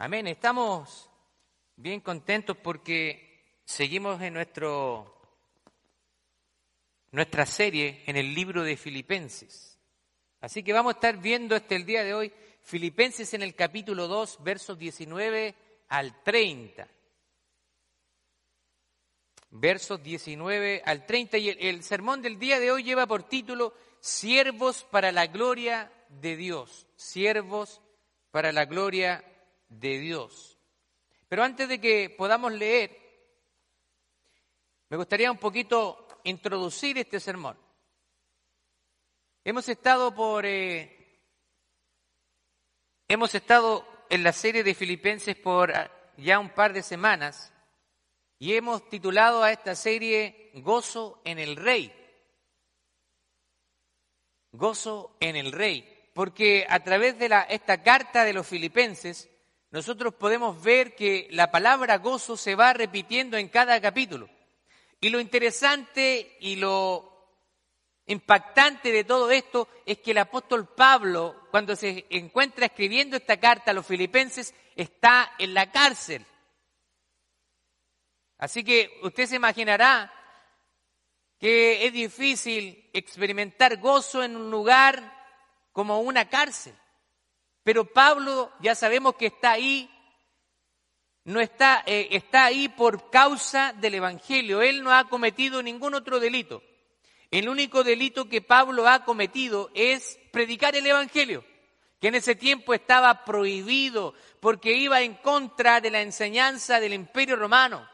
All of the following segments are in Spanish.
Amén. Estamos bien contentos porque seguimos en nuestro nuestra serie en el libro de Filipenses. Así que vamos a estar viendo hasta el día de hoy Filipenses en el capítulo 2, versos 19 al 30. Versos 19 al 30. Y el, sermón del día de hoy lleva por título Siervos para la gloria de Dios. Siervos para la gloria de Dios. Pero antes de que podamos leer, me gustaría un poquito introducir este sermón. Hemos estado por eh, hemos estado en la serie de Filipenses por ah, ya un par de semanas y hemos titulado a esta serie Gozo en el Rey. Gozo en el Rey, porque a través de esta carta de los filipenses nosotros podemos ver que la palabra gozo se va repitiendo en cada capítulo. Y lo interesante y lo impactante de todo esto es que el apóstol Pablo, cuando se encuentra escribiendo esta carta a los filipenses, está en la cárcel. Así que usted se imaginará que es difícil experimentar gozo en un lugar como una cárcel. Pero Pablo ya sabemos que está ahí no está, eh, está ahí por causa del Evangelio. Él no ha cometido ningún otro delito. El único delito que Pablo ha cometido es predicar el Evangelio, que en ese tiempo estaba prohibido porque iba en contra de la enseñanza del imperio romano.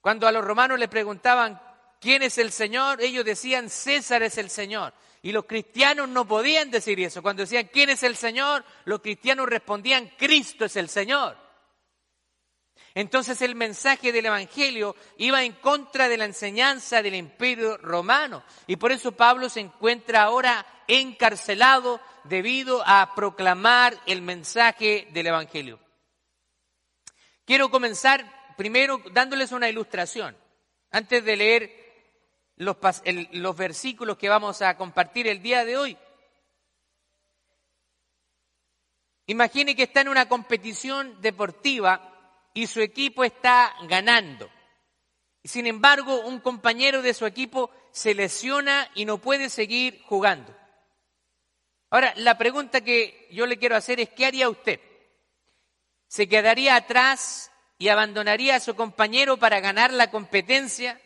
Cuando a los romanos le preguntaban quién es el Señor, ellos decían César es el Señor. Y los cristianos no podían decir eso. Cuando decían, ¿quién es el Señor? Los cristianos respondían, Cristo es el Señor. Entonces el mensaje del Evangelio iba en contra de la enseñanza del imperio romano. Y por eso Pablo se encuentra ahora encarcelado debido a proclamar el mensaje del Evangelio. Quiero comenzar primero dándoles una ilustración. Antes de leer los, los versículos que vamos a compartir el día de hoy. Imagine que está en una competición deportiva y su equipo está ganando. Sin embargo, un compañero de su equipo se lesiona y no puede seguir jugando. Ahora, la pregunta que yo le quiero hacer es, ¿qué haría usted? ¿Se quedaría atrás y abandonaría a su compañero para ganar la competencia?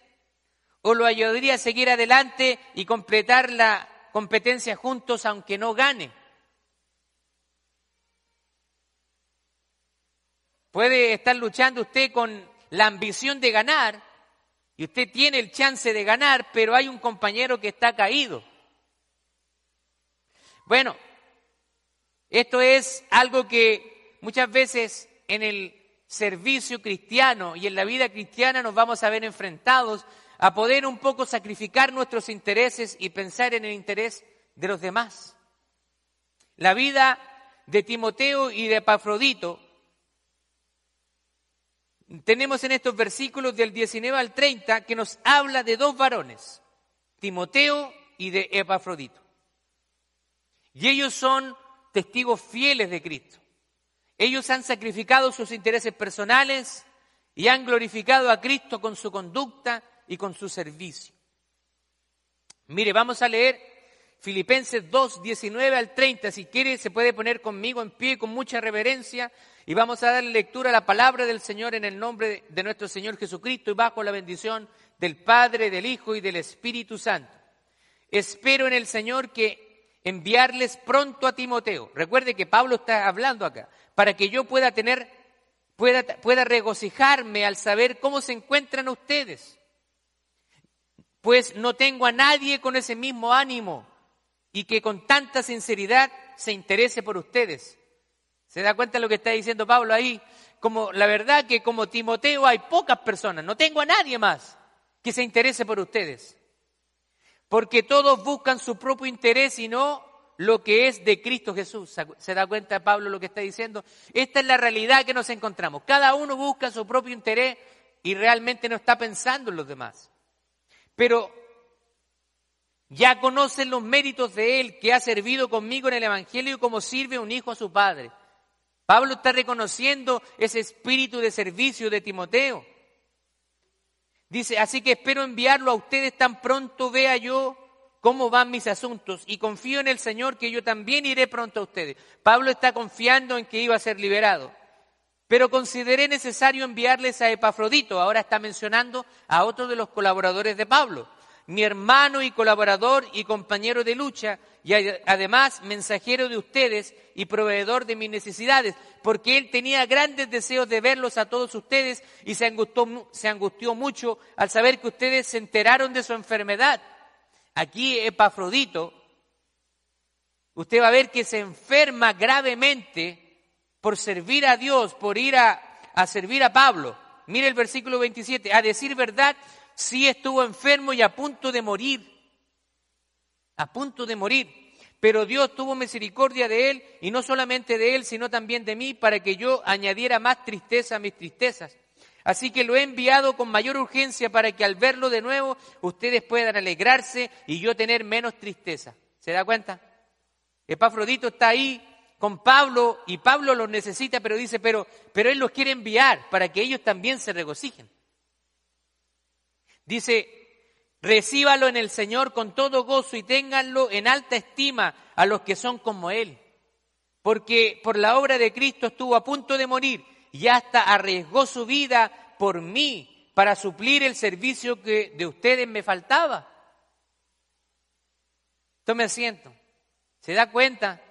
O lo ayudaría a seguir adelante y completar la competencia juntos aunque no gane. Puede estar luchando usted con la ambición de ganar y usted tiene el chance de ganar, pero hay un compañero que está caído. Bueno, esto es algo que muchas veces en el servicio cristiano y en la vida cristiana nos vamos a ver enfrentados a poder un poco sacrificar nuestros intereses y pensar en el interés de los demás. La vida de Timoteo y de Epafrodito tenemos en estos versículos del 19 al 30 que nos habla de dos varones, Timoteo y de Epafrodito. Y ellos son testigos fieles de Cristo. Ellos han sacrificado sus intereses personales y han glorificado a Cristo con su conducta y con su servicio. Mire, vamos a leer Filipenses 2, 19 al 30. Si quiere, se puede poner conmigo en pie con mucha reverencia y vamos a dar lectura a la palabra del Señor en el nombre de nuestro Señor Jesucristo y bajo la bendición del Padre, del Hijo y del Espíritu Santo. Espero en el Señor que enviarles pronto a Timoteo. Recuerde que Pablo está hablando acá, para que yo pueda tener, pueda, pueda regocijarme al saber cómo se encuentran ustedes pues no tengo a nadie con ese mismo ánimo y que con tanta sinceridad se interese por ustedes. ¿Se da cuenta de lo que está diciendo Pablo ahí? Como la verdad que como Timoteo hay pocas personas, no tengo a nadie más que se interese por ustedes. Porque todos buscan su propio interés y no lo que es de Cristo Jesús. ¿Se da cuenta Pablo lo que está diciendo? Esta es la realidad que nos encontramos. Cada uno busca su propio interés y realmente no está pensando en los demás. Pero Ya conocen los méritos de él, que ha servido conmigo en el Evangelio como sirve un hijo a su padre. Pablo está reconociendo ese espíritu de servicio de Timoteo. Dice, así que espero enviarlo a ustedes tan pronto vea yo cómo van mis asuntos y confío en el Señor que yo también iré pronto a ustedes. Pablo está confiando en que iba a ser liberado. Pero consideré necesario enviarles a Epafrodito, ahora está mencionando a otro de los colaboradores de Pablo, mi hermano y colaborador y compañero de lucha, y además mensajero de ustedes y proveedor de mis necesidades, porque él tenía grandes deseos de verlos a todos ustedes y se angustió, se angustió mucho al saber que ustedes se enteraron de su enfermedad. Aquí Epafrodito, usted va a ver que se enferma gravemente por servir a Dios, por ir a, servir a Pablo. Mire el versículo 27, a decir verdad, sí estuvo enfermo y a punto de morir, a punto de morir. Pero Dios tuvo misericordia de él, y no solamente de él, sino también de mí, para que yo añadiera más tristeza a mis tristezas. Así que lo he enviado con mayor urgencia para que al verlo de nuevo ustedes puedan alegrarse y yo tener menos tristeza. ¿Se da cuenta? Epafrodito está ahí con Pablo y Pablo los necesita, pero dice, pero, pero él los quiere enviar para que ellos también se regocijen. Dice, recíbalo en el Señor con todo gozo y ténganlo en alta estima a los que son como Él. Porque por la obra de Cristo estuvo a punto de morir y hasta arriesgó su vida por mí para suplir el servicio que de ustedes me faltaba. Tome asiento. ¿Se da cuenta?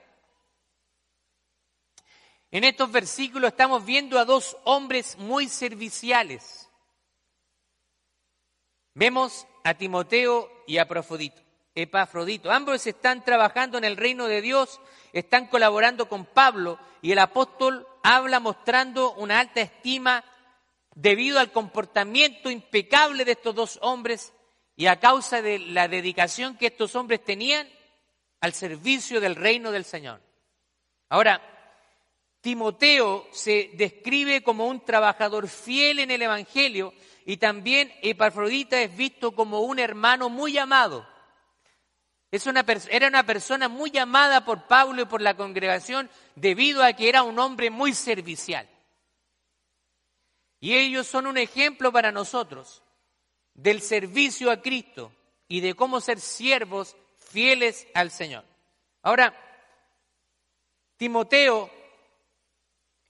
En estos versículos estamos viendo a dos hombres muy serviciales. Vemos a Timoteo y a Epafrodito. Ambos están trabajando en el reino de Dios, están colaborando con Pablo y el apóstol habla mostrando una alta estima debido al comportamiento impecable de estos dos hombres y a causa de la dedicación que estos hombres tenían al servicio del reino del Señor. Ahora, Timoteo se describe como un trabajador fiel en el Evangelio y también Epafrodita es visto como un hermano muy amado. Era una persona muy amada por Pablo y por la congregación debido a que era un hombre muy servicial. Y ellos son un ejemplo para nosotros del servicio a Cristo y de cómo ser siervos fieles al Señor. Ahora, Timoteo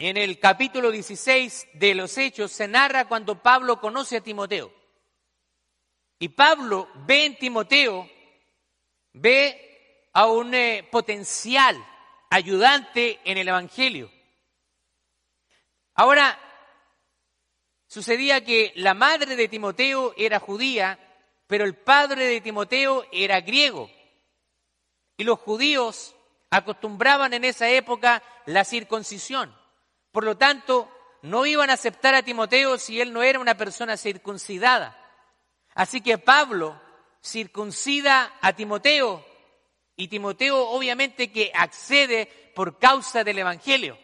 en el capítulo 16 de los Hechos se narra cuando Pablo conoce a Timoteo. Y Pablo ve en Timoteo, ve a un eh, potencial ayudante en el Evangelio. Ahora, sucedía que la madre de Timoteo era judía, pero el padre de Timoteo era griego. Y los judíos acostumbraban en esa época la circuncisión. Por lo tanto, no iban a aceptar a Timoteo si él no era una persona circuncidada. Así que Pablo circuncida a Timoteo y Timoteo obviamente que accede por causa del Evangelio.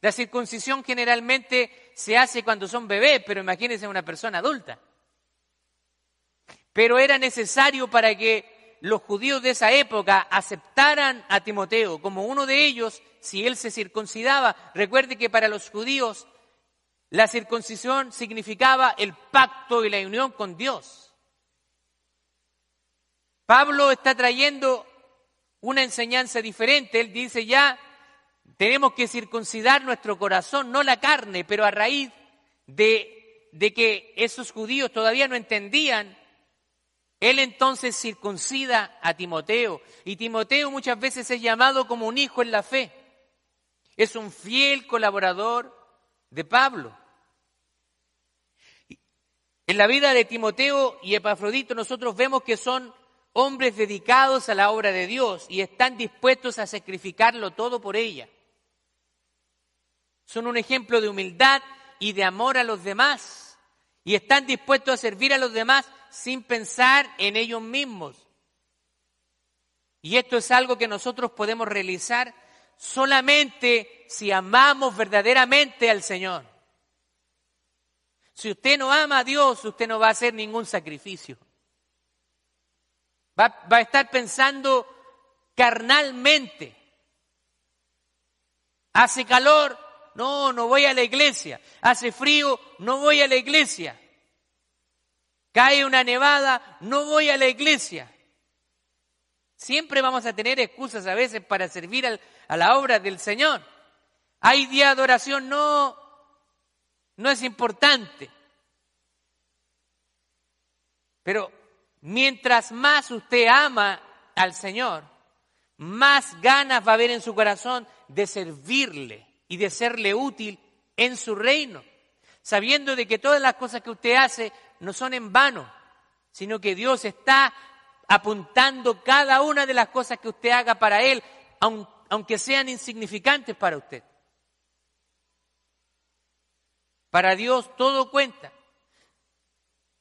La circuncisión generalmente se hace cuando son bebés, pero imagínense una persona adulta. Pero era necesario para que los judíos de esa época aceptaran a Timoteo como uno de ellos si él se circuncidaba. Recuerde que para los judíos la circuncisión significaba el pacto y la unión con Dios. Pablo está trayendo una enseñanza diferente. Él dice ya, tenemos que circuncidar nuestro corazón, no la carne, pero a raíz de, de que esos judíos todavía no entendían él entonces circuncida a Timoteo y Timoteo muchas veces es llamado como un hijo en la fe. Es un fiel colaborador de Pablo. En la vida de Timoteo y Epafrodito nosotros vemos que son hombres dedicados a la obra de Dios y están dispuestos a sacrificarlo todo por ella. Son un ejemplo de humildad y de amor a los demás y están dispuestos a servir a los demás sin pensar en ellos mismos. Y esto es algo que nosotros podemos realizar solamente si amamos verdaderamente al Señor. Si usted no ama a Dios, usted no va a hacer ningún sacrificio. Va, a estar pensando carnalmente. Hace calor, no, no voy a la iglesia. Hace frío, no voy a la iglesia. Cae una nevada, no voy a la iglesia. Siempre vamos a tener excusas a veces para servir a la obra del Señor. Hay día de adoración, no, no es importante. Pero mientras más usted ama al Señor, más ganas va a haber en su corazón de servirle y de serle útil en su reino, sabiendo de que todas las cosas que usted hace no son en vano, sino que Dios está apuntando cada una de las cosas que usted haga para Él, aunque sean insignificantes para usted. Para Dios todo cuenta.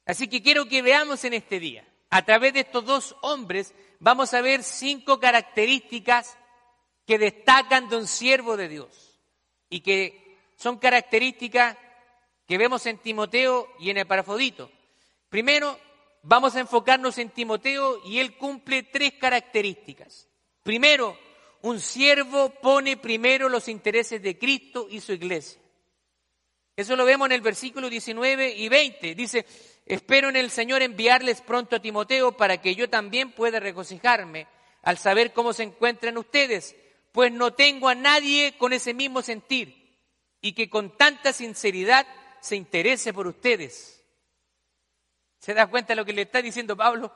Así que quiero que veamos en este día, a través de estos dos hombres, vamos a ver cinco características que destacan de un siervo de Dios y que son características que vemos en Timoteo y en Epafrodito. Primero, vamos a enfocarnos en Timoteo y él cumple tres características. Primero, un siervo pone primero los intereses de Cristo y su iglesia. Eso lo vemos en el versículo 19 y 20. Dice, espero en el Señor enviarles pronto a Timoteo para que yo también pueda regocijarme al saber cómo se encuentran ustedes, pues no tengo a nadie con ese mismo sentir y que con tanta sinceridad se interese por ustedes. ¿Se da cuenta de lo que le está diciendo Pablo?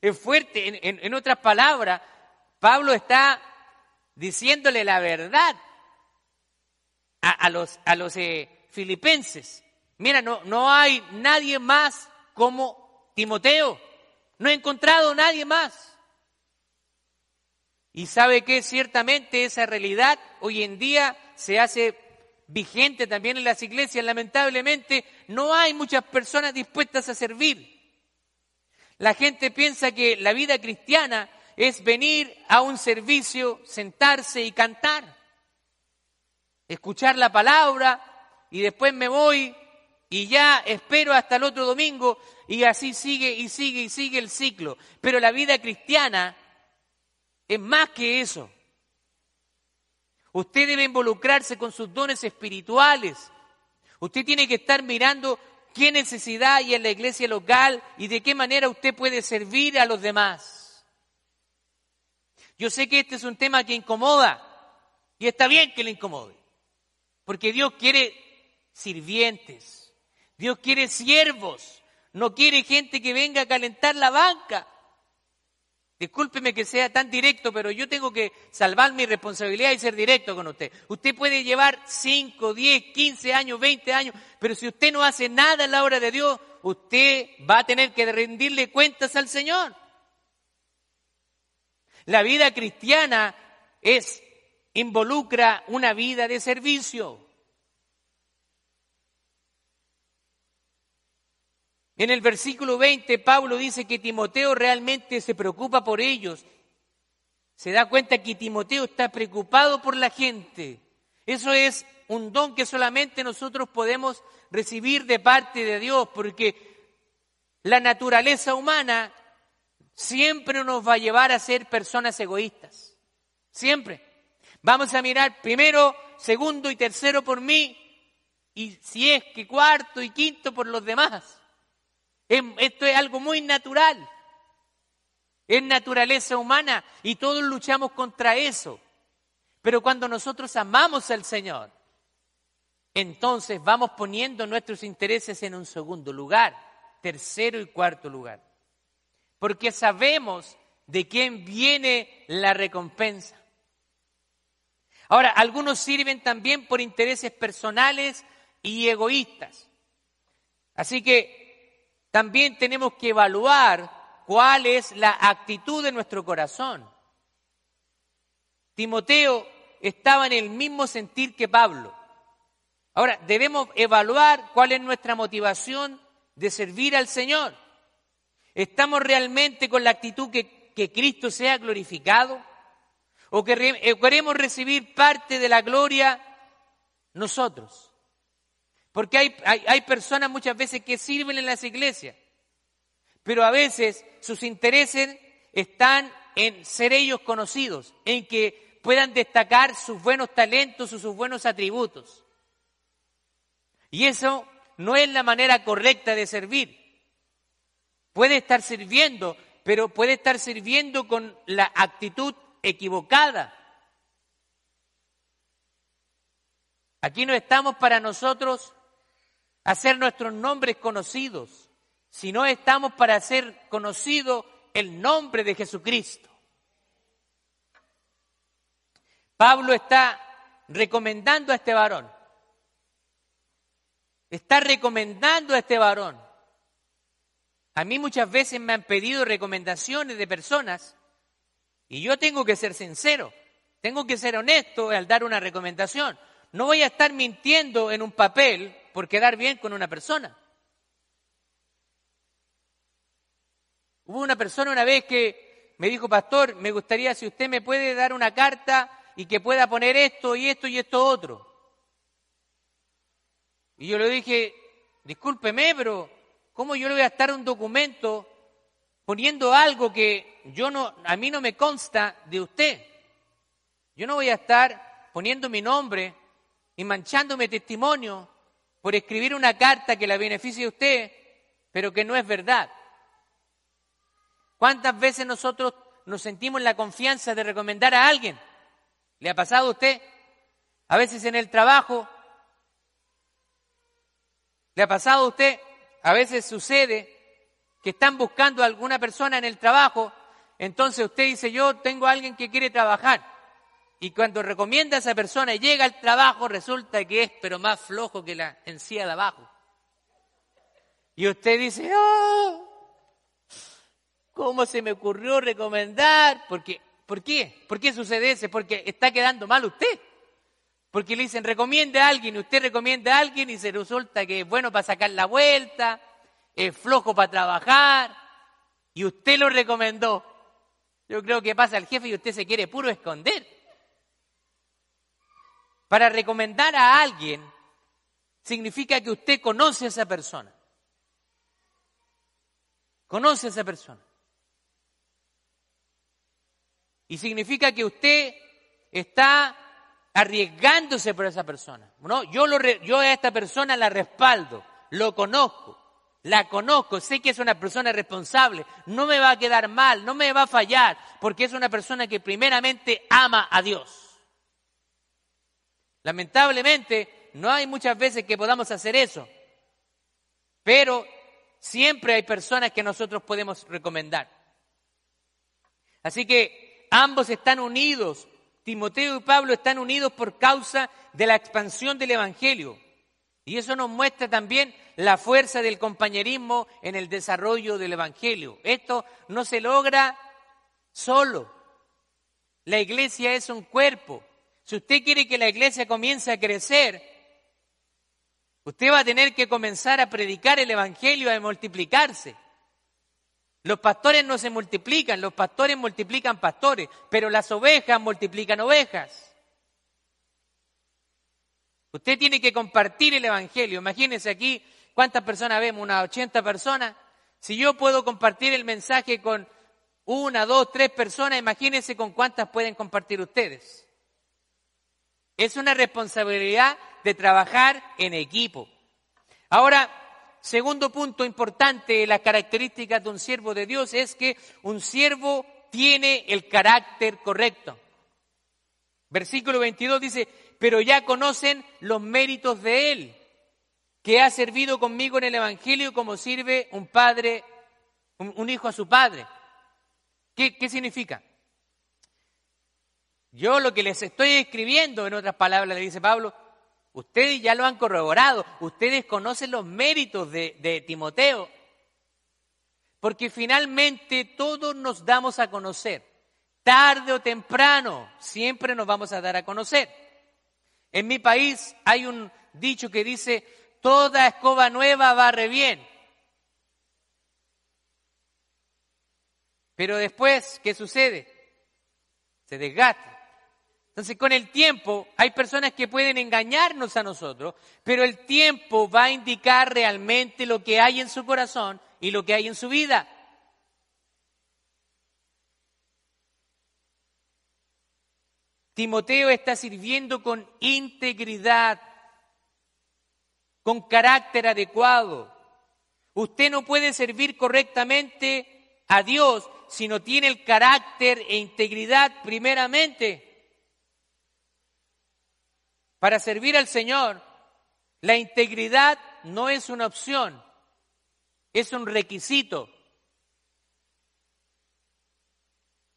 Es fuerte. En, otras palabras, Pablo está diciéndole la verdad a, los, eh, filipenses. Mira, no, no hay nadie más como Timoteo. No he encontrado nadie más. Y sabe que ciertamente esa realidad hoy en día se hace vigente también en las iglesias. Lamentablemente no hay muchas personas dispuestas a servir. La gente piensa que la vida cristiana es venir a un servicio, sentarse y cantar, escuchar la palabra y después me voy y ya espero hasta el otro domingo y así sigue y sigue y sigue el ciclo. Pero la vida cristiana es más que eso. Usted debe involucrarse con sus dones espirituales. Usted tiene que estar mirando qué necesidad hay en la iglesia local y de qué manera usted puede servir a los demás. Yo sé que este es un tema que incomoda y está bien que le incomode, porque Dios quiere sirvientes. Dios quiere siervos, no quiere gente que venga a calentar la banca. Discúlpeme que sea tan directo, pero yo tengo que salvar mi responsabilidad y ser directo con usted. Usted puede llevar 5, 10, 15 años, 20 años, pero si usted no hace nada en la obra de Dios, usted va a tener que rendirle cuentas al Señor. La vida cristiana es involucra una vida de servicio. En el versículo 20, Pablo dice que Timoteo realmente se preocupa por ellos. Se da cuenta que Timoteo está preocupado por la gente. Eso es un don que solamente nosotros podemos recibir de parte de Dios, porque la naturaleza humana siempre nos va a llevar a ser personas egoístas. Siempre. Vamos a mirar primero, segundo y tercero por mí, y si es que cuarto y quinto por los demás. Esto es algo muy natural. Es naturaleza humana y todos luchamos contra eso. Pero cuando nosotros amamos al Señor, entonces vamos poniendo nuestros intereses en un segundo lugar, tercero y cuarto lugar. Porque sabemos de quién viene la recompensa. Ahora, algunos sirven también por intereses personales y egoístas. Así que también tenemos que evaluar cuál es la actitud de nuestro corazón. Timoteo estaba en el mismo sentir que Pablo. Ahora, debemos evaluar cuál es nuestra motivación de servir al Señor. ¿Estamos realmente con la actitud que, que Cristo sea glorificado? ¿O que queremos recibir parte de la gloria nosotros? Porque hay, hay, personas muchas veces que sirven en las iglesias, pero a veces sus intereses están en ser ellos conocidos, en que puedan destacar sus buenos talentos o sus buenos atributos. Y eso no es la manera correcta de servir. Puede estar sirviendo, pero puede estar sirviendo con la actitud equivocada. Aquí no estamos para nosotros hacer nuestros nombres conocidos, sino estamos para hacer conocido el nombre de Jesucristo. Pablo está recomendando a este varón. Está recomendando a este varón. A mí muchas veces me han pedido recomendaciones de personas y yo tengo que ser sincero, tengo que ser honesto al dar una recomendación. No voy a estar mintiendo en un papel por quedar bien con una persona. Hubo una persona una vez que me dijo, pastor, me gustaría si usted me puede dar una carta y que pueda poner esto y esto y esto otro. Y yo le dije, discúlpeme, pero ¿cómo yo le voy a estar un documento poniendo algo que yo no, a mí no me consta de usted? Yo no voy a estar poniendo mi nombre y manchándome testimonio por escribir una carta que la beneficie a usted, pero que no es verdad. ¿Cuántas veces nosotros nos sentimos la confianza de recomendar a alguien? ¿Le ha pasado a usted? A veces en el trabajo. ¿Le ha pasado a usted? A veces sucede que están buscando a alguna persona en el trabajo, entonces usted dice, yo tengo a alguien que quiere trabajar. Y cuando recomienda a esa persona y llega al trabajo, resulta que es pero más flojo que la encía de abajo. Y usted dice, oh, ¿Cómo se me ocurrió recomendar? Porque, ¿Por qué? ¿Por qué sucede eso? Porque está quedando mal usted. Porque le dicen, recomiende a alguien, usted recomienda a alguien y se resulta que es bueno para sacar la vuelta, es flojo para trabajar, y usted lo recomendó. Yo creo que pasa al jefe y usted se quiere puro esconder. Para recomendar a alguien significa que usted conoce a esa persona. Conoce a esa persona. Y significa que usted está arriesgándose por esa persona. ¿no? Yo, yo a esta persona la respaldo, lo conozco, la conozco, sé que es una persona responsable, no me va a quedar mal, no me va a fallar, porque es una persona que primeramente ama a Dios. Lamentablemente, no hay muchas veces que podamos hacer eso, pero siempre hay personas que nosotros podemos recomendar. Así que Ambos están unidos. Timoteo y Pablo están unidos por causa de la expansión del Evangelio. Y eso nos muestra también la fuerza del compañerismo en el desarrollo del Evangelio. Esto no se logra solo. La iglesia es un cuerpo. Si usted quiere que la iglesia comience a crecer, usted va a tener que comenzar a predicar el Evangelio, a multiplicarse. Los pastores no se multiplican, los pastores multiplican pastores, pero las ovejas multiplican ovejas. Usted tiene que compartir el Evangelio. Imagínense aquí cuántas personas vemos, unas 80 personas. Si yo puedo compartir el mensaje con una, dos, tres personas, imagínense con cuántas pueden compartir ustedes. Es una responsabilidad de trabajar en equipo. Ahora, Segundo punto importante de las características de un siervo de Dios es que un siervo tiene el carácter correcto. Versículo 22 dice, pero ya conocen los méritos de Él, que ha servido conmigo en el Evangelio como sirve un padre, un, hijo a su padre. ¿Qué, ¿Qué significa? Yo lo que les estoy escribiendo, en otras palabras, le dice Pablo, Ustedes ya lo han corroborado, ustedes conocen los méritos de, Timoteo, porque finalmente todos nos damos a conocer, tarde o temprano, siempre nos vamos a dar a conocer. En mi país hay un dicho que dice, toda escoba nueva barre bien. Pero después, ¿qué sucede? Se desgasta. Entonces, con el tiempo, hay personas que pueden engañarnos a nosotros, pero el tiempo va a indicar realmente lo que hay en su corazón y lo que hay en su vida. Timoteo está sirviendo con integridad, con carácter adecuado. Usted no puede servir correctamente a Dios si no tiene el carácter e integridad primeramente. Para servir al Señor, la integridad no es una opción, es un requisito.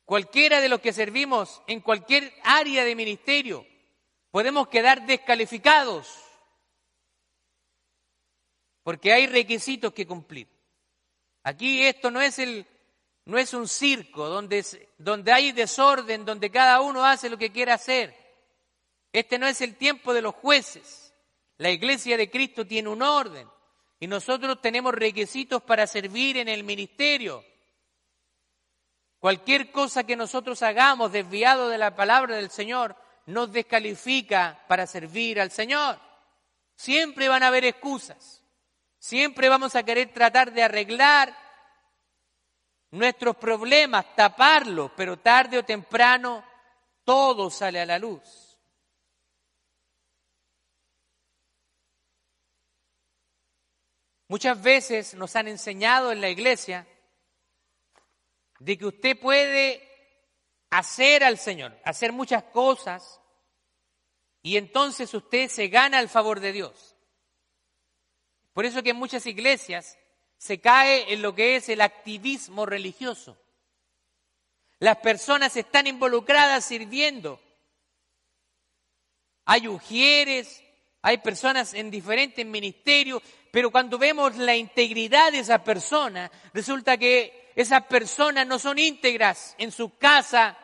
Cualquiera de los que servimos en cualquier área de ministerio podemos quedar descalificados porque hay requisitos que cumplir. Aquí esto no es el no es un circo donde, donde hay desorden, donde cada uno hace lo que quiere hacer. Este no es el tiempo de los jueces. La iglesia de Cristo tiene un orden y nosotros tenemos requisitos para servir en el ministerio. Cualquier cosa que nosotros hagamos desviado de la palabra del Señor nos descalifica para servir al Señor. Siempre van a haber excusas. Siempre vamos a querer tratar de arreglar nuestros problemas, taparlos, pero tarde o temprano todo sale a la luz. Muchas veces nos han enseñado en la iglesia de que usted puede hacer al Señor, hacer muchas cosas, y entonces usted se gana el favor de Dios. Por eso que en muchas iglesias se cae en lo que es el activismo religioso. Las personas están involucradas sirviendo. Hay ujieres, hay personas en diferentes ministerios, pero cuando vemos la integridad de esa persona, resulta que esas personas no son íntegras. En su casa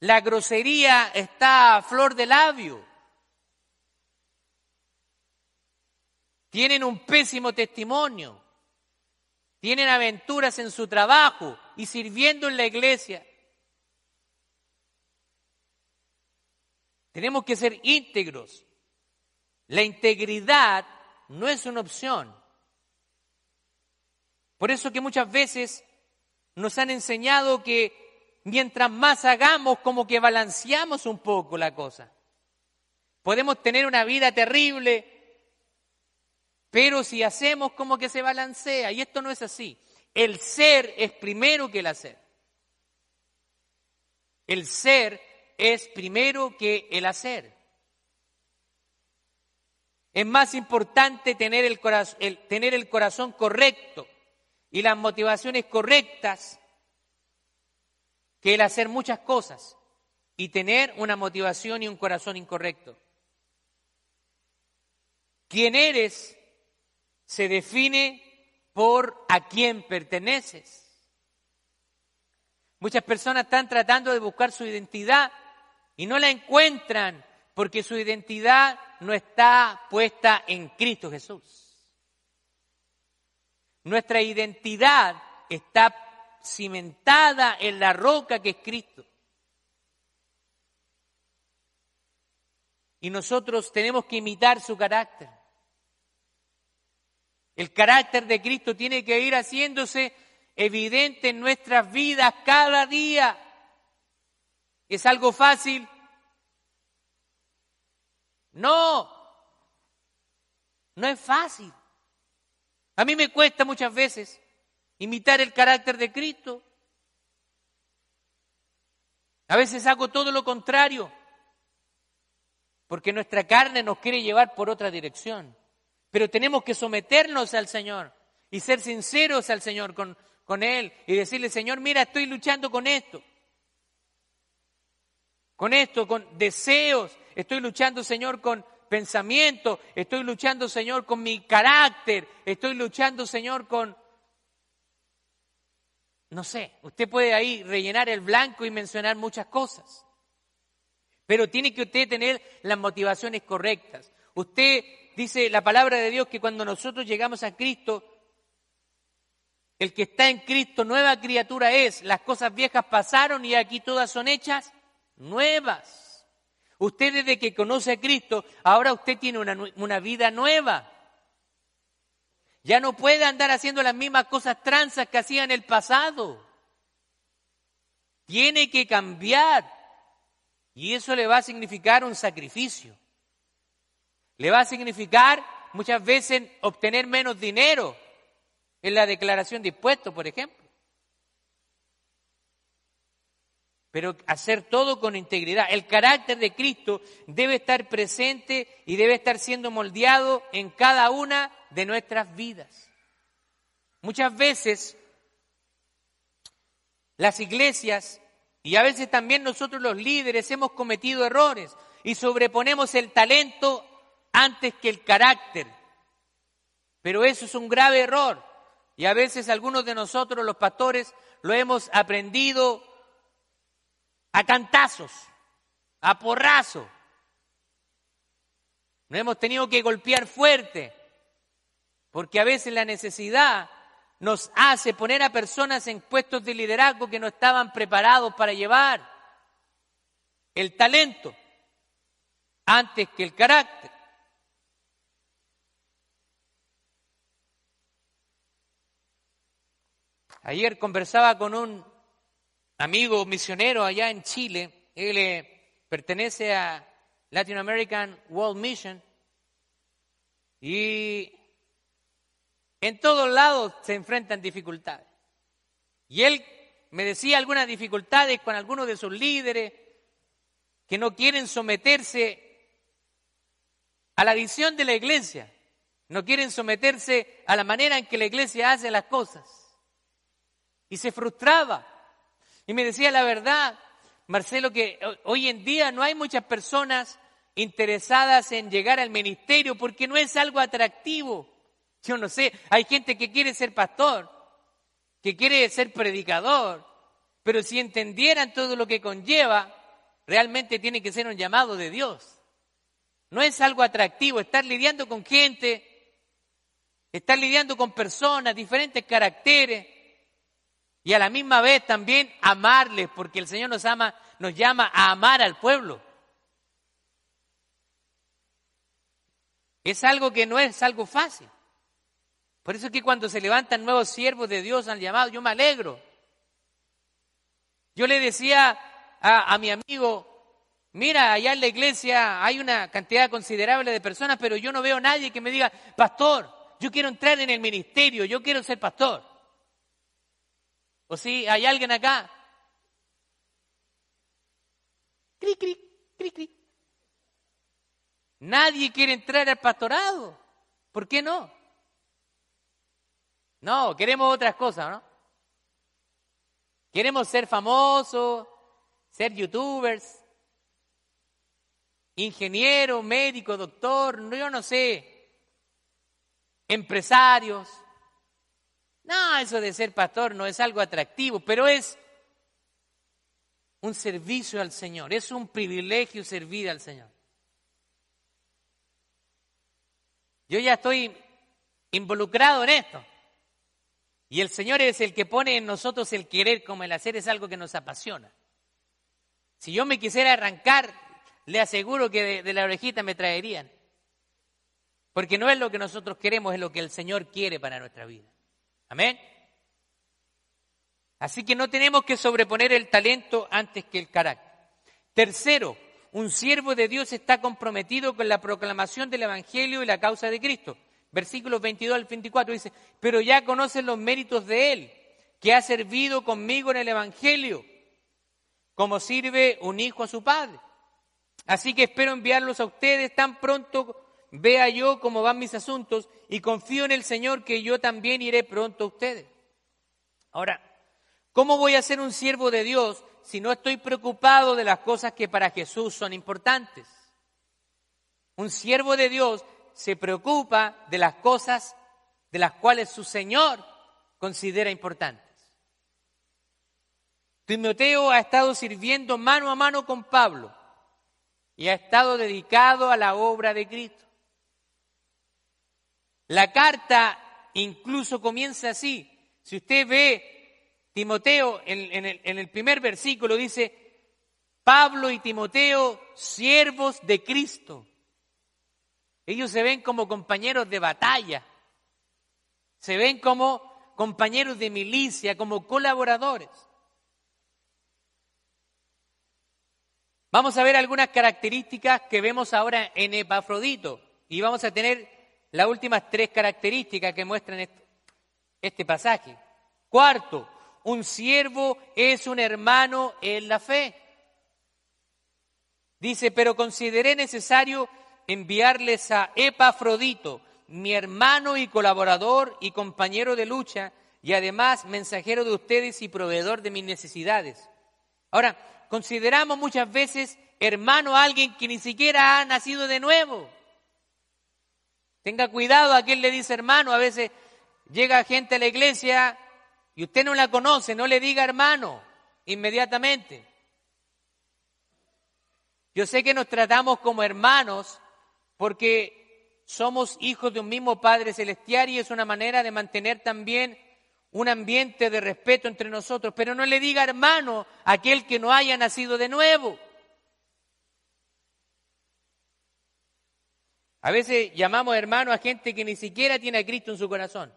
la grosería está a flor de labio. Tienen un pésimo testimonio. Tienen aventuras en su trabajo y sirviendo en la iglesia. Tenemos que ser íntegros. La integridad no es una opción. Por eso que muchas veces nos han enseñado que mientras más hagamos, como que balanceamos un poco la cosa. Podemos tener una vida terrible, pero si hacemos como que se balancea, y esto no es así. El ser es primero que el hacer. El ser es primero que el hacer. Es más importante tener el, el, tener el corazón correcto y las motivaciones correctas que el hacer muchas cosas y tener una motivación y un corazón incorrecto. Quién eres se define por a quién perteneces. Muchas personas están tratando de buscar su identidad y no la encuentran porque su identidad no está puesta en Cristo Jesús. Nuestra identidad está cimentada en la roca que es Cristo. Y nosotros tenemos que imitar su carácter. El carácter de Cristo tiene que ir haciéndose evidente en nuestras vidas cada día. ¿Es algo fácil? No, no es fácil. A mí me cuesta muchas veces imitar el carácter de Cristo. A veces hago todo lo contrario, porque nuestra carne nos quiere llevar por otra dirección. Pero tenemos que someternos al Señor y ser sinceros al Señor con, con Él y decirle, Señor, mira, estoy luchando con esto. Con esto, con deseos. Estoy luchando, Señor, con, pensamiento, estoy luchando, Señor, con mi carácter, estoy luchando, Señor, con... No sé, usted puede ahí rellenar el blanco y mencionar muchas cosas, pero tiene que usted tener las motivaciones correctas. Usted dice la palabra de Dios que cuando nosotros llegamos a Cristo, el que está en Cristo, nueva criatura es, las cosas viejas pasaron y aquí todas son hechas nuevas. Usted desde que conoce a Cristo, ahora usted tiene una, una vida nueva. Ya no puede andar haciendo las mismas cosas transas que hacía en el pasado. Tiene que cambiar. Y eso le va a significar un sacrificio. Le va a significar muchas veces obtener menos dinero en la declaración de impuestos, por ejemplo. Pero hacer todo con integridad. El carácter de Cristo debe estar presente y debe estar siendo moldeado en cada una de nuestras vidas. Muchas veces las iglesias y a veces también nosotros los líderes hemos cometido errores y sobreponemos el talento antes que el carácter. Pero eso es un grave error. Y a veces algunos de nosotros, los pastores, lo hemos aprendido a cantazos, a porrazo. No hemos tenido que golpear fuerte, porque a veces la necesidad nos hace poner a personas en puestos de liderazgo que no estaban preparados para llevar el talento antes que el carácter. Ayer conversaba con un amigo misionero allá en Chile, él eh, pertenece a Latin American World Mission y en todos lados se enfrentan dificultades. Y él me decía algunas dificultades con algunos de sus líderes que no quieren someterse a la visión de la iglesia, no quieren someterse a la manera en que la iglesia hace las cosas. Y se frustraba. Y me decía la verdad, Marcelo, que hoy en día no hay muchas personas interesadas en llegar al ministerio porque no es algo atractivo. Yo no sé, hay gente que quiere ser pastor, que quiere ser predicador, pero si entendieran todo lo que conlleva, realmente tiene que ser un llamado de Dios. No es algo atractivo estar lidiando con gente, estar lidiando con personas, diferentes caracteres, y a la misma vez también amarles, porque el Señor nos ama, nos llama a amar al pueblo. Es algo que no es algo fácil. Por eso es que cuando se levantan nuevos siervos de Dios al llamado, yo me alegro. Yo le decía a, mi amigo, mira, allá en la iglesia hay una cantidad considerable de personas, pero yo no veo a nadie que me diga, pastor, yo quiero entrar en el ministerio, yo quiero ser pastor. ¿O sí? ¿Hay alguien acá? Cri, cri, cri, cri. Nadie quiere entrar al pastorado. ¿Por qué no? No, queremos otras cosas, ¿no? Queremos ser famosos, ser youtubers, ingeniero, médico, doctor, yo no sé, empresarios. No, eso de ser pastor no es algo atractivo, pero es un servicio al Señor, es un privilegio servir al Señor. Yo ya estoy involucrado en esto. Y el Señor es el que pone en nosotros el querer como el hacer, es algo que nos apasiona. Si yo me quisiera arrancar, le aseguro que de, la orejita me traerían. Porque no es lo que nosotros queremos, es lo que el Señor quiere para nuestra vida. Amén. Así que no tenemos que sobreponer el talento antes que el carácter. Tercero, un siervo de Dios está comprometido con la proclamación del Evangelio y la causa de Cristo versículos 22 al 24 dice, pero ya conocen los méritos de Él, que ha servido conmigo en el Evangelio, como sirve un hijo a su padre. Así que espero enviarlos a ustedes tan pronto vea yo cómo van mis asuntos y confío en el Señor que yo también iré pronto a ustedes. Ahora, ¿cómo voy a ser un siervo de Dios si no estoy preocupado de las cosas que para Jesús son importantes? Un siervo de Dios se preocupa de las cosas de las cuales su Señor considera importantes. Timoteo ha estado sirviendo mano a mano con Pablo y ha estado dedicado a la obra de Cristo. La carta incluso comienza así. Si usted ve Timoteo en, el, primer versículo, dice, Pablo y Timoteo, siervos de Cristo ellos se ven como compañeros de batalla, se ven como compañeros de milicia, como colaboradores. Vamos a ver algunas características que vemos ahora en Epafrodito y vamos a tener las últimas tres características que muestran este pasaje. Cuarto, un siervo es un hermano en la fe. Dice, pero consideré necesario enviarles a Epafrodito, mi hermano y colaborador y compañero de lucha, y además mensajero de ustedes y proveedor de mis necesidades. Ahora, consideramos muchas veces hermano a alguien que ni siquiera ha nacido de nuevo. Tenga cuidado a quien le dice hermano. A veces llega gente a la iglesia y usted no la conoce, no le diga hermano inmediatamente. Yo sé que nos tratamos como hermanos porque somos hijos de un mismo Padre Celestial y es una manera de mantener también un ambiente de respeto entre nosotros, pero no le diga hermano a aquel que no haya nacido de nuevo. A veces llamamos hermano a gente que ni siquiera tiene a Cristo en su corazón.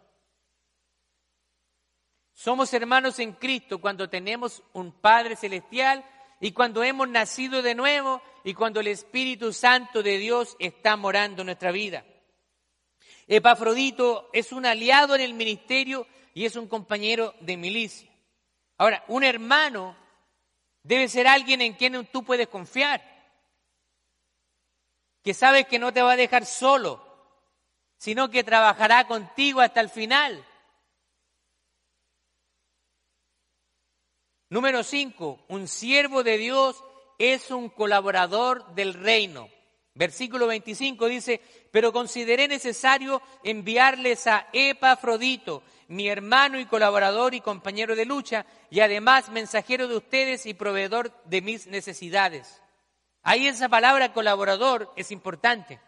Somos hermanos en Cristo cuando tenemos un Padre Celestial y cuando hemos nacido de nuevo y cuando el Espíritu Santo de Dios está morando en nuestra vida. Epafrodito es un aliado en el ministerio y es un compañero de milicia. Ahora, un hermano debe ser alguien en quien tú puedes confiar, que sabes que no te va a dejar solo, sino que trabajará contigo hasta el final. Número cinco, un siervo de Dios es un colaborador del reino. Versículo 25 dice, pero consideré necesario enviarles a Epafrodito, mi hermano y colaborador y compañero de lucha, y además mensajero de ustedes y proveedor de mis necesidades. Ahí esa palabra colaborador es importante.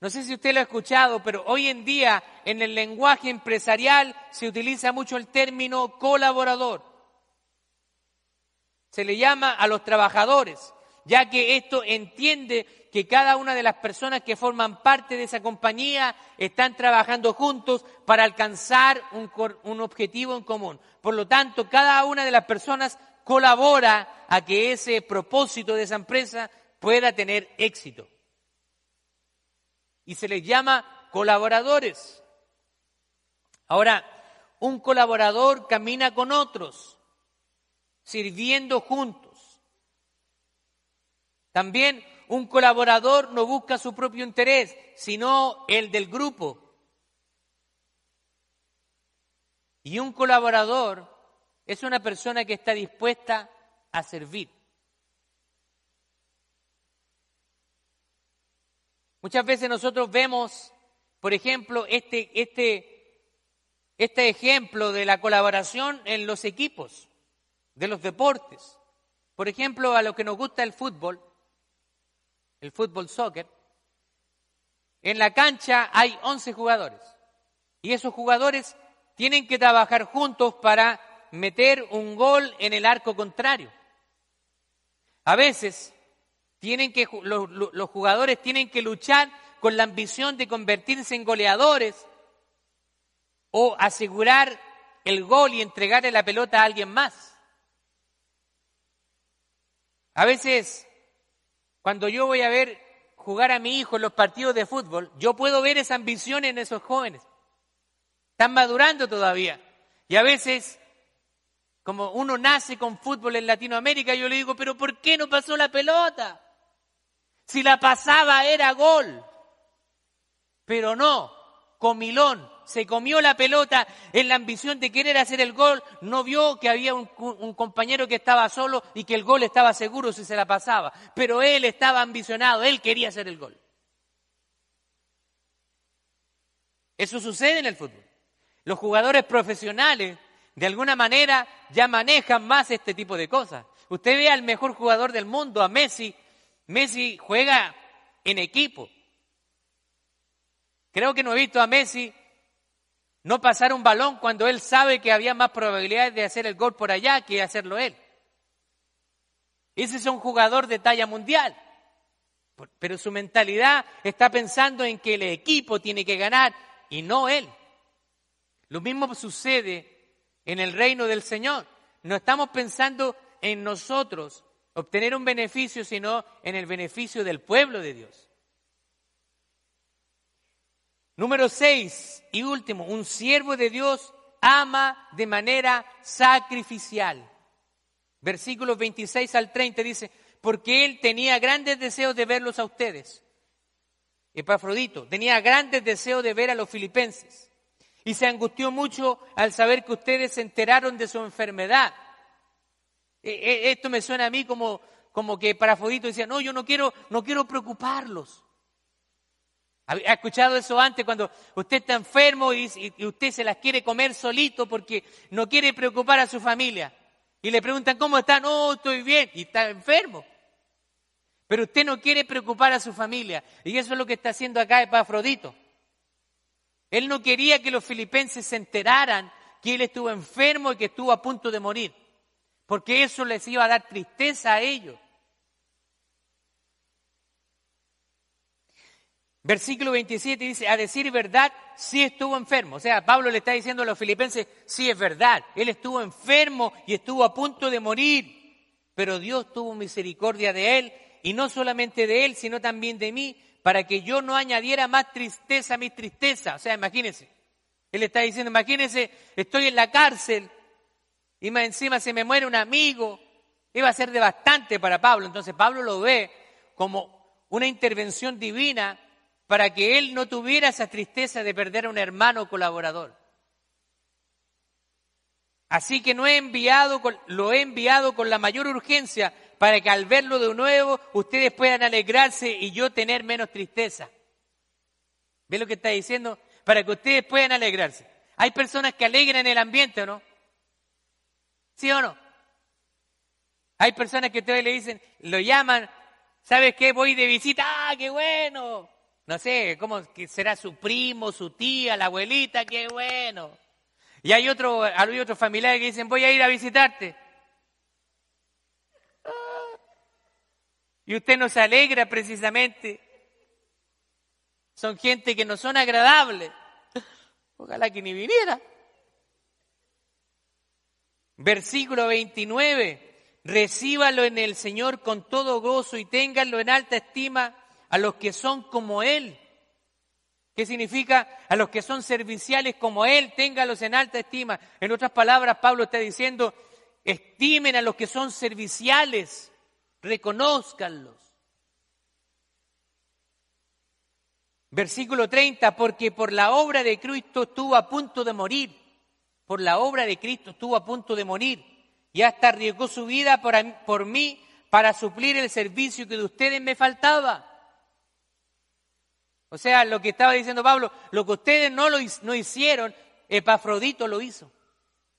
No sé si usted lo ha escuchado, pero hoy en día en el lenguaje empresarial se utiliza mucho el término colaborador. Se le llama a los trabajadores, ya que esto entiende que cada una de las personas que forman parte de esa compañía están trabajando juntos para alcanzar un, objetivo en común. Por lo tanto, cada una de las personas colabora a que ese propósito de esa empresa pueda tener éxito. Y se les llama colaboradores. Ahora, un colaborador camina con otros, sirviendo juntos. También un colaborador no busca su propio interés, sino el del grupo. Y un colaborador es una persona que está dispuesta a servir. Muchas veces nosotros vemos, por ejemplo, este, este, este ejemplo de la colaboración en los equipos, de los deportes. Por ejemplo, a lo que nos gusta el fútbol, el fútbol soccer, en la cancha hay 11 jugadores y esos jugadores tienen que trabajar juntos para meter un gol en el arco contrario. A veces tienen que, los, los jugadores tienen que luchar con la ambición de convertirse en goleadores o asegurar el gol y entregarle la pelota a alguien más. A veces cuando yo voy a ver jugar a mi hijo en los partidos de fútbol, yo puedo ver esa ambición en esos jóvenes. Están madurando todavía. Y a veces, como uno nace con fútbol en Latinoamérica, yo le digo, pero ¿por qué no pasó la pelota? Si la pasaba era gol. Pero no, comilón, se comió la pelota en la ambición de querer hacer el gol, no vio que había un, compañero que estaba solo y que el gol estaba seguro si se la pasaba, pero él estaba ambicionado, él quería hacer el gol. Eso sucede en el fútbol. Los jugadores profesionales, de alguna manera, ya manejan más este tipo de cosas. Usted ve al mejor jugador del mundo, a Messi. Messi juega en equipo. Creo que no he visto a Messi no pasar un balón cuando él sabe que había más probabilidades de hacer el gol por allá que hacerlo él. Ese es un jugador de talla mundial. Pero su mentalidad está pensando en que el equipo tiene que ganar y no él. Lo mismo sucede en el reino del Señor. No estamos pensando en nosotros, obtener un beneficio, sino en el beneficio del pueblo de Dios. Número seis y último, un siervo de Dios ama de manera sacrificial. Versículos 26 al 30 dice, porque él tenía grandes deseos de verlos a ustedes. Epafrodito tenía grandes deseos de ver a los filipenses y se angustió mucho al saber que ustedes se enteraron de su enfermedad. E, e, esto me suena a mí como, como que Epafrodito decía, no, yo no quiero, no quiero preocuparlos. ¿Ha escuchado eso antes cuando usted está enfermo y, usted se las quiere comer solito porque no quiere preocupar a su familia? Y le preguntan, ¿cómo está? No, estoy bien. Y está enfermo. Pero usted no quiere preocupar a su familia. Y eso es lo que está haciendo acá Epafrodito. Él no quería que los filipenses se enteraran que él estuvo enfermo y que estuvo a punto de morir. Porque eso les iba a dar tristeza a ellos. Versículo 27 dice, a decir verdad, sí estuvo enfermo. O sea, Pablo le está diciendo a los filipenses, sí es verdad, él estuvo enfermo y estuvo a punto de morir, pero Dios tuvo misericordia de él, y no solamente de él, sino también de mí, para que yo no añadiera más tristeza a mi tristeza. O sea, imagínense, él está diciendo, imagínense, estoy en la cárcel y más encima se me muere un amigo, iba a ser devastante para Pablo. Entonces Pablo lo ve como una intervención divina para que él no tuviera esa tristeza de perder a un hermano colaborador. Así que no he enviado, lo he enviado con la mayor urgencia para que al verlo de nuevo ustedes puedan alegrarse y yo tener menos tristeza. ¿Ve lo que está diciendo? Para que ustedes puedan alegrarse. Hay personas que alegran el ambiente, ¿o no? ¿Sí o no? Hay personas que ustedes le dicen, lo llaman, ¿sabes qué? Voy de visita, ¡ah, qué bueno! No sé, ¿cómo será su primo, su tía, la abuelita? ¡Qué bueno! Y hay, otro, hay otros familiares que dicen, voy a ir a visitarte. Y usted no se alegra precisamente. Son gente que no son agradables. Ojalá que ni viniera. Versículo 29. Recíbalo en el Señor con todo gozo y ténganlo en alta estima a los que son como Él. ¿Qué significa? A los que son serviciales como Él, téngalos en alta estima. En otras palabras, Pablo está diciendo, estimen a los que son serviciales, reconózcanlos. Versículo 30, porque por la obra de Cristo estuvo a punto de morir, por la obra de Cristo estuvo a punto de morir, y hasta arriesgó su vida por, por mí para suplir el servicio que de ustedes me faltaba. O sea, lo que estaba diciendo Pablo, lo que ustedes no, lo, no hicieron, Epafrodito lo hizo.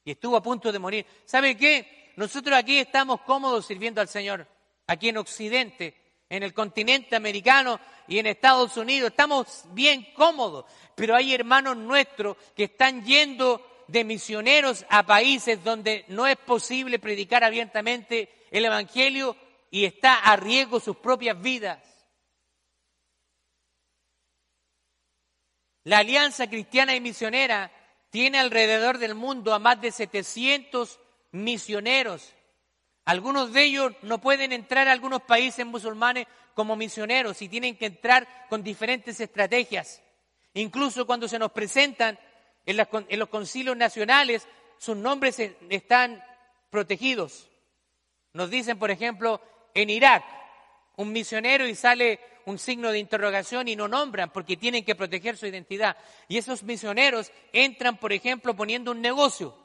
Y estuvo a punto de morir. ¿Sabe qué? Nosotros aquí estamos cómodos sirviendo al Señor. Aquí en Occidente, en el continente americano y en Estados Unidos. Estamos bien cómodos. Pero hay hermanos nuestros que están yendo de misioneros a países donde no es posible predicar abiertamente el Evangelio y está a riesgo sus propias vidas. La Alianza Cristiana y Misionera tiene alrededor del mundo a más de 700 misioneros. Algunos de ellos no pueden entrar a algunos países musulmanes como misioneros y tienen que entrar con diferentes estrategias. Incluso cuando se nos presentan en, los concilios nacionales, sus nombres están protegidos. Nos dicen, por ejemplo, en Irak, un misionero y sale un signo de interrogación y no nombran porque tienen que proteger su identidad. Y esos misioneros entran, por ejemplo, poniendo un negocio.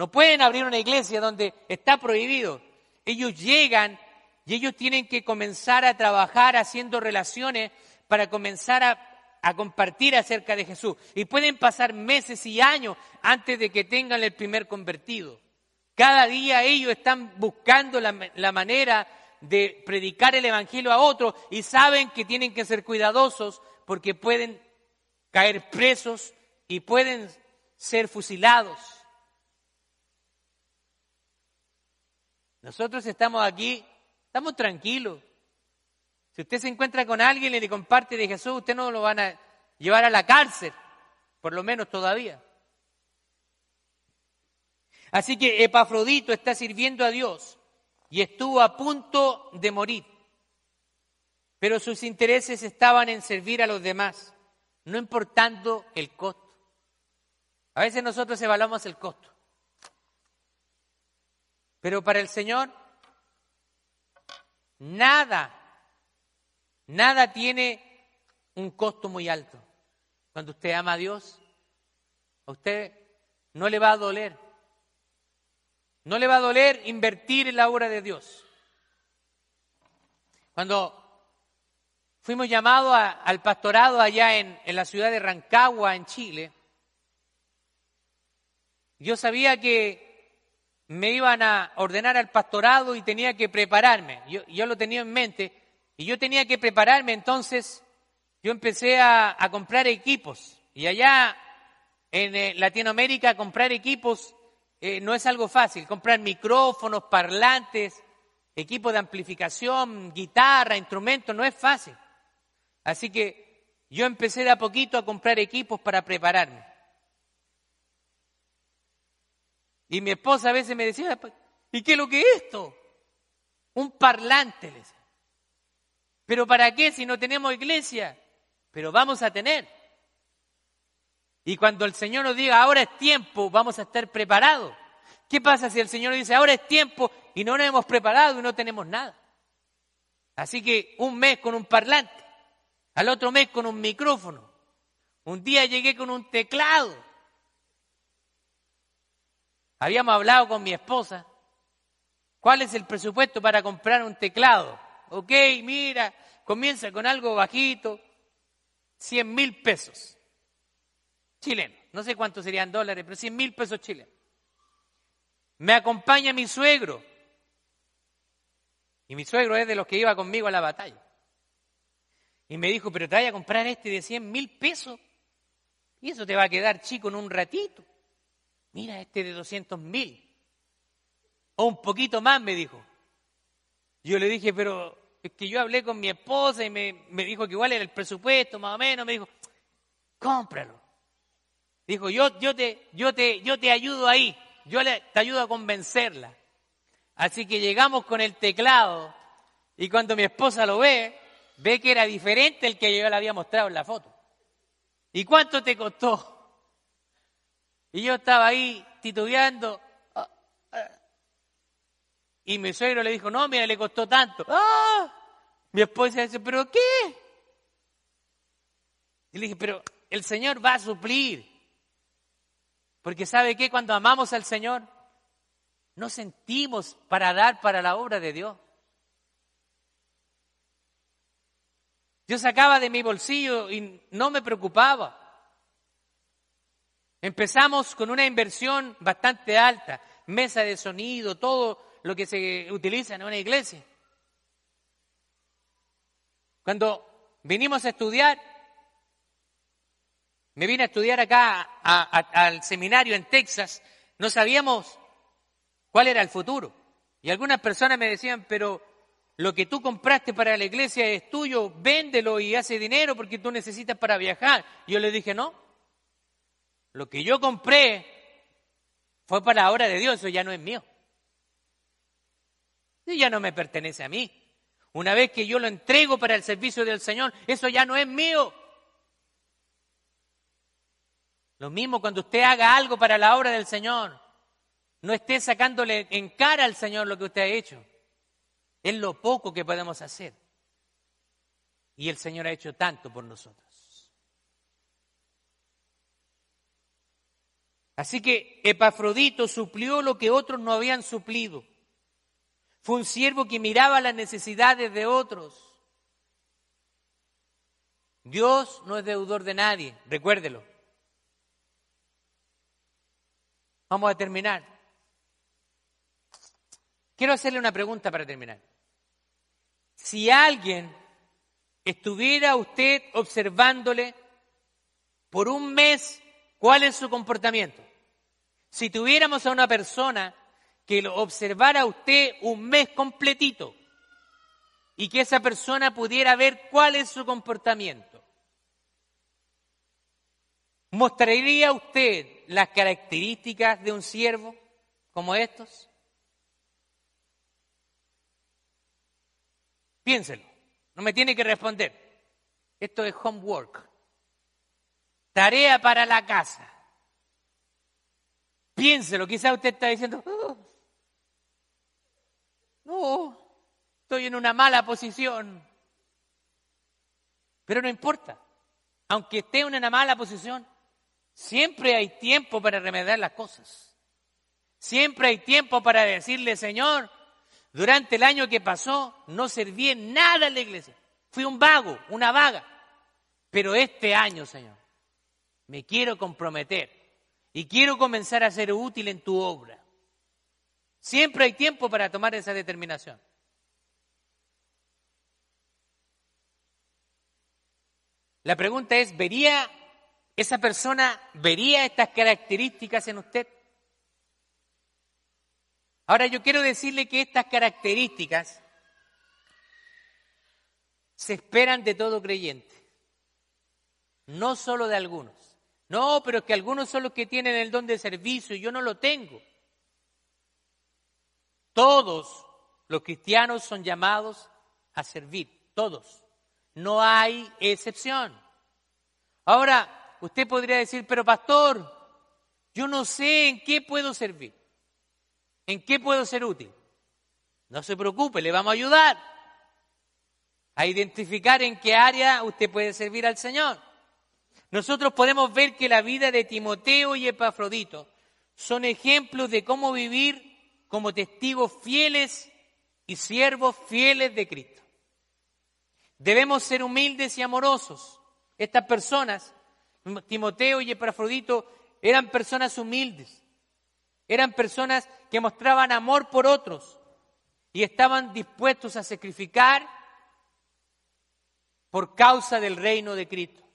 No pueden abrir una iglesia donde está prohibido. Ellos llegan y ellos tienen que comenzar a trabajar haciendo relaciones para comenzar a, compartir acerca de Jesús. Y pueden pasar meses y años antes de que tengan el primer convertido. Cada día ellos están buscando la, la manera de predicar el Evangelio a otros y saben que tienen que ser cuidadosos porque pueden caer presos y pueden ser fusilados. Nosotros estamos aquí, estamos tranquilos. Si usted se encuentra con alguien y le comparte de Jesús, usted no lo van a llevar a la cárcel, por lo menos todavía. Así que Epafrodito está sirviendo a Dios y estuvo a punto de morir. Pero sus intereses estaban en servir a los demás, no importando el costo. A veces nosotros evaluamos el costo. Pero para el Señor, nada, nada tiene un costo muy alto. Cuando usted ama a Dios, a usted no le va a doler. No le va a doler invertir en la obra de Dios. Cuando fuimos llamados al pastorado allá en, en la ciudad de Rancagua, en Chile, yo sabía que me iban a ordenar al pastorado y tenía que prepararme. Yo, lo tenía en mente y yo tenía que prepararme, entonces yo empecé a, comprar equipos. Y allá en eh, Latinoamérica comprar equipos eh, no es algo fácil. Comprar micrófonos, parlantes, equipos de amplificación, guitarra, instrumentos, no es fácil. Así que yo empecé de a poquito a comprar equipos para prepararme. Y mi esposa a veces me decía, ¿y qué es lo que es esto? Un parlante. ¿Pero para qué si no tenemos iglesia? Pero vamos a tener. Y cuando el Señor nos diga, ahora es tiempo, vamos a estar preparados. ¿Qué pasa si el Señor dice, ahora es tiempo y no nos hemos preparado y no tenemos nada? Así que un mes con un parlante, al otro mes con un micrófono. Un día llegué con un teclado Habíamos hablado con mi esposa. ¿Cuál es el presupuesto para comprar un teclado? Ok, mira, comienza con algo bajito, 100 mil pesos chilenos. No sé cuántos serían dólares, pero 100 mil pesos chilenos. Me acompaña mi suegro. Y mi suegro es de los que iba conmigo a la batalla. Y me dijo, pero te vaya a comprar este de 100 mil pesos. Y eso te va a quedar chico en un ratito mira este de 200 mil. O un poquito más, me dijo. Yo le dije, pero es que yo hablé con mi esposa y me, dijo que igual era el presupuesto, más o menos. Me dijo, cómpralo. Dijo, yo, yo, te, yo, te, yo te ayudo ahí, yo te ayudo a convencerla. Así que llegamos con el teclado y cuando mi esposa lo ve, ve que era diferente el que yo le había mostrado en la foto. ¿Y cuánto te costó? Y yo estaba ahí titubeando. Ah, ah. Y mi suegro le dijo, no, mira, le costó tanto. ¡Ah! Mi esposa dice, ¿pero qué? Y le dije, pero el Señor va a suplir. Porque ¿sabe qué? Cuando amamos al Señor, no sentimos para dar para la obra de Dios. Yo sacaba de mi bolsillo y no me preocupaba. Empezamos con una inversión bastante alta, mesa de sonido, todo lo que se utiliza en una iglesia. Cuando vinimos a estudiar, me vine a estudiar acá al seminario en Texas, no sabíamos cuál era el futuro. Y algunas personas me decían, pero lo que tú compraste para la iglesia es tuyo, véndelo y hace dinero porque tú necesitas para viajar. Yo le dije, no, lo que yo compré fue para la obra de Dios, eso ya no es mío. Eso ya no me pertenece a mí. Una vez que yo lo entrego para el servicio del Señor, eso ya no es mío. Lo mismo cuando usted haga algo para la obra del Señor, no esté sacándole en cara al Señor lo que usted ha hecho. Es lo poco que podemos hacer. Y el Señor ha hecho tanto por nosotros. Así que Epafrodito suplió lo que otros no habían suplido. Fue un siervo que miraba las necesidades de otros. Dios no es deudor de nadie, recuérdelo. Vamos a terminar. Quiero hacerle una pregunta para terminar. Si alguien estuviera usted observándole por un mes, ¿cuál es su comportamiento? Si tuviéramos a una persona que lo observara usted un mes completito y que esa persona pudiera ver cuál es su comportamiento, ¿mostraría usted las características de un siervo como estos? Piénselo. No me tiene que responder. Esto es homework. Tarea para la casa. Piénselo. Quizá usted está diciendo, oh, no, estoy en una mala posición. Pero no importa. Aunque esté en una mala posición, siempre hay tiempo para remediar las cosas. Siempre hay tiempo para decirle, Señor, durante el año que pasó no serví en nada en la iglesia. Fui un vago, una vaga. Pero este año, Señor, me quiero comprometer y quiero comenzar a ser útil en tu obra. Siempre hay tiempo para tomar esa determinación. La pregunta es, ¿vería esa persona, vería estas características en usted? Ahora yo quiero decirle que estas características se esperan de todo creyente, no solo de algunos. No, pero es que algunos son los que tienen el don de servicio y yo no lo tengo. Todos los cristianos son llamados a servir, todos. No hay excepción. Ahora, usted podría decir, pero pastor, yo no sé en qué puedo servir. ¿En qué puedo ser útil? No se preocupe, le vamos a ayudar a identificar en qué área usted puede servir al Señor. Nosotros podemos ver que la vida de Timoteo y Epafrodito son ejemplos de cómo vivir como testigos fieles y siervos fieles de Cristo. Debemos ser humildes y amorosos. Estas personas, Timoteo y Epafrodito, eran personas humildes, eran personas que mostraban amor por otros y estaban dispuestos a sacrificar por causa del reino de Cristo.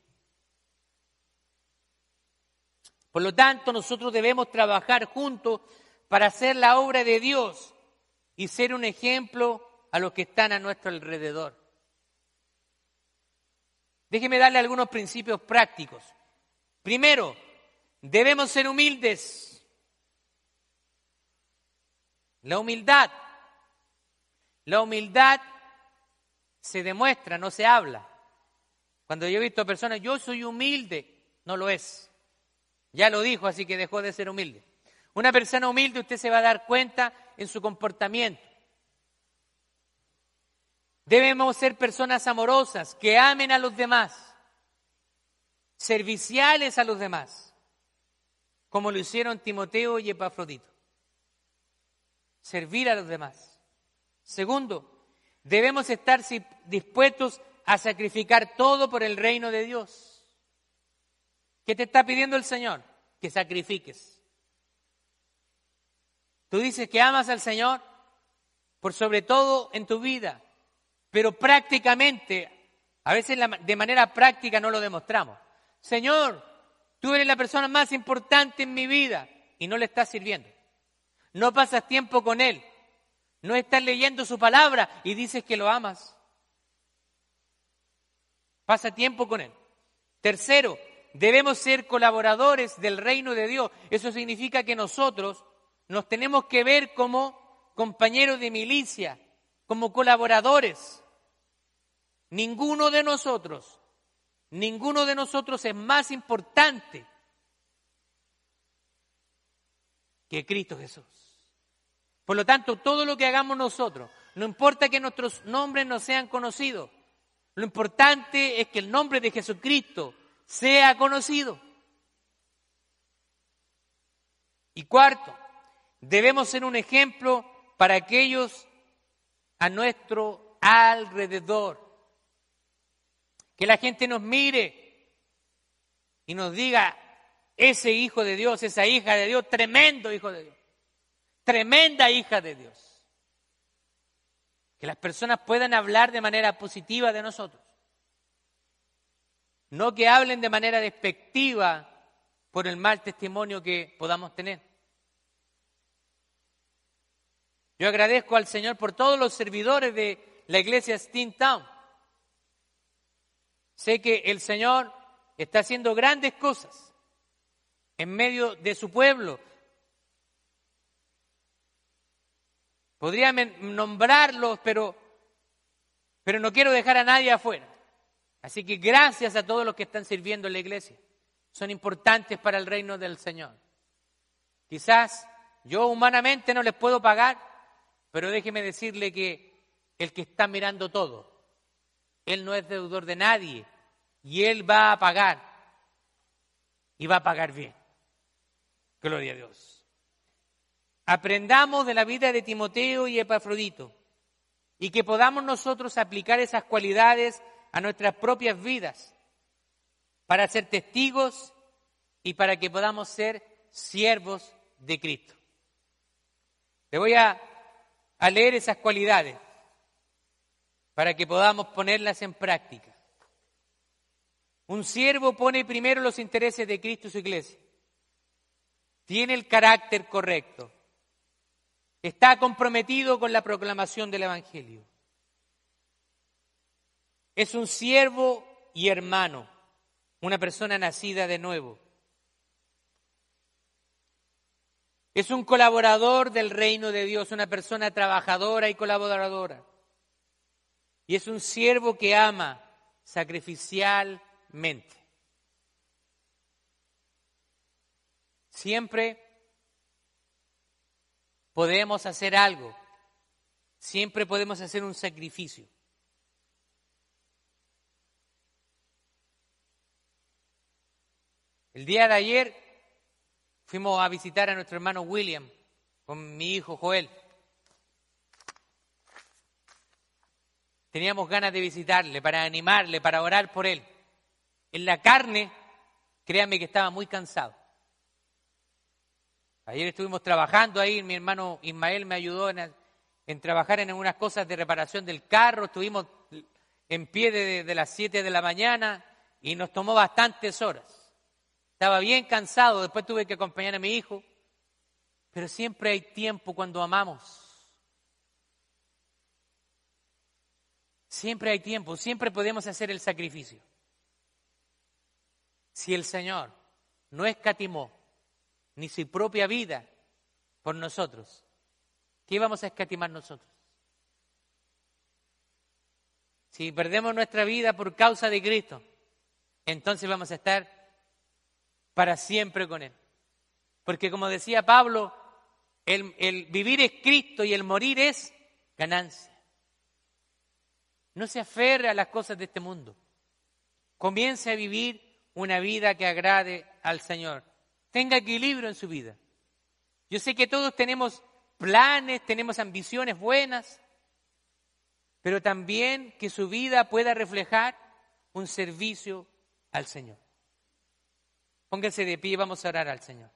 Por lo tanto, nosotros debemos trabajar juntos para hacer la obra de Dios y ser un ejemplo a los que están a nuestro alrededor. Déjeme darle algunos principios prácticos. Primero, debemos ser humildes. La humildad. La humildad se demuestra, no se habla. Cuando yo he visto a personas, yo soy humilde, no lo es. Ya lo dijo, así que dejó de ser humilde. Una persona humilde usted se va a dar cuenta en su comportamiento. Debemos ser personas amorosas, que amen a los demás, serviciales a los demás, como lo hicieron Timoteo y Epafrodito servir a los demás. Segundo, debemos estar dispuestos a sacrificar todo por el reino de Dios. ¿Qué te está pidiendo el Señor? Que sacrifiques. Tú dices que amas al Señor por sobre todo en tu vida, pero prácticamente, a veces de manera práctica no lo demostramos. Señor, tú eres la persona más importante en mi vida y no le estás sirviendo no pasas tiempo con Él, no estás leyendo su palabra y dices que lo amas. Pasa tiempo con Él. Tercero, debemos ser colaboradores del reino de Dios. Eso significa que nosotros nos tenemos que ver como compañeros de milicia, como colaboradores. Ninguno de nosotros, ninguno de nosotros es más importante que Cristo Jesús. Por lo tanto, todo lo que hagamos nosotros, no importa que nuestros nombres no sean conocidos, lo importante es que el nombre de Jesucristo sea conocido. Y cuarto, debemos ser un ejemplo para aquellos a nuestro alrededor. Que la gente nos mire y nos diga, ese hijo de Dios, esa hija de Dios, tremendo hijo de Dios tremenda hija de Dios. Que las personas puedan hablar de manera positiva de nosotros. No que hablen de manera despectiva por el mal testimonio que podamos tener. Yo agradezco al Señor por todos los servidores de la iglesia Town. Sé que el Señor está haciendo grandes cosas en medio de su pueblo, Podría nombrarlos, pero Pero no quiero dejar a nadie afuera. Así que gracias a todos los que están sirviendo en la iglesia. Son importantes para el reino del Señor. Quizás yo humanamente no les puedo pagar, pero déjeme decirle que el que está mirando todo, Él no es deudor de nadie y Él va a pagar y va a pagar bien. Gloria a Dios. Aprendamos de la vida de Timoteo y Epafrodito y que podamos nosotros aplicar esas cualidades a nuestras propias vidas para ser testigos y para que podamos ser siervos de Cristo. Le voy a, a leer esas cualidades para que podamos ponerlas en práctica. Un siervo pone primero los intereses de Cristo y su iglesia. Tiene el carácter correcto. Está comprometido con la proclamación del Evangelio. Es un siervo y hermano, una persona nacida de nuevo. Es un colaborador del reino de Dios, una persona trabajadora y colaboradora. Y es un siervo que ama sacrificialmente. Siempre podemos hacer algo, siempre podemos hacer un sacrificio. El día de ayer fuimos a visitar a nuestro hermano William con mi hijo Joel. Teníamos ganas de visitarle, para animarle, para orar por él. En la carne, créanme que estaba muy cansado. Ayer estuvimos trabajando ahí, mi hermano Ismael me ayudó en, trabajar en algunas cosas de reparación del carro, estuvimos en pie de, las 7 de la mañana y nos tomó bastantes horas. Estaba bien cansado, después tuve que acompañar a mi hijo, pero siempre hay tiempo cuando amamos. Siempre hay tiempo, siempre podemos hacer el sacrificio. Si el Señor no escatimó ni su propia vida por nosotros, ¿qué vamos a escatimar nosotros? Si perdemos nuestra vida por causa de Cristo, entonces vamos a estar para siempre con Él. Porque como decía Pablo, el, vivir es Cristo y el morir es ganancia. No se aferre a las cosas de este mundo. Comience a vivir una vida que agrade al Señor. Tenga equilibrio en su vida. Yo sé que todos tenemos planes, tenemos ambiciones buenas, pero también que su vida pueda reflejar un servicio al Señor. Pónganse de pie y vamos a orar al Señor.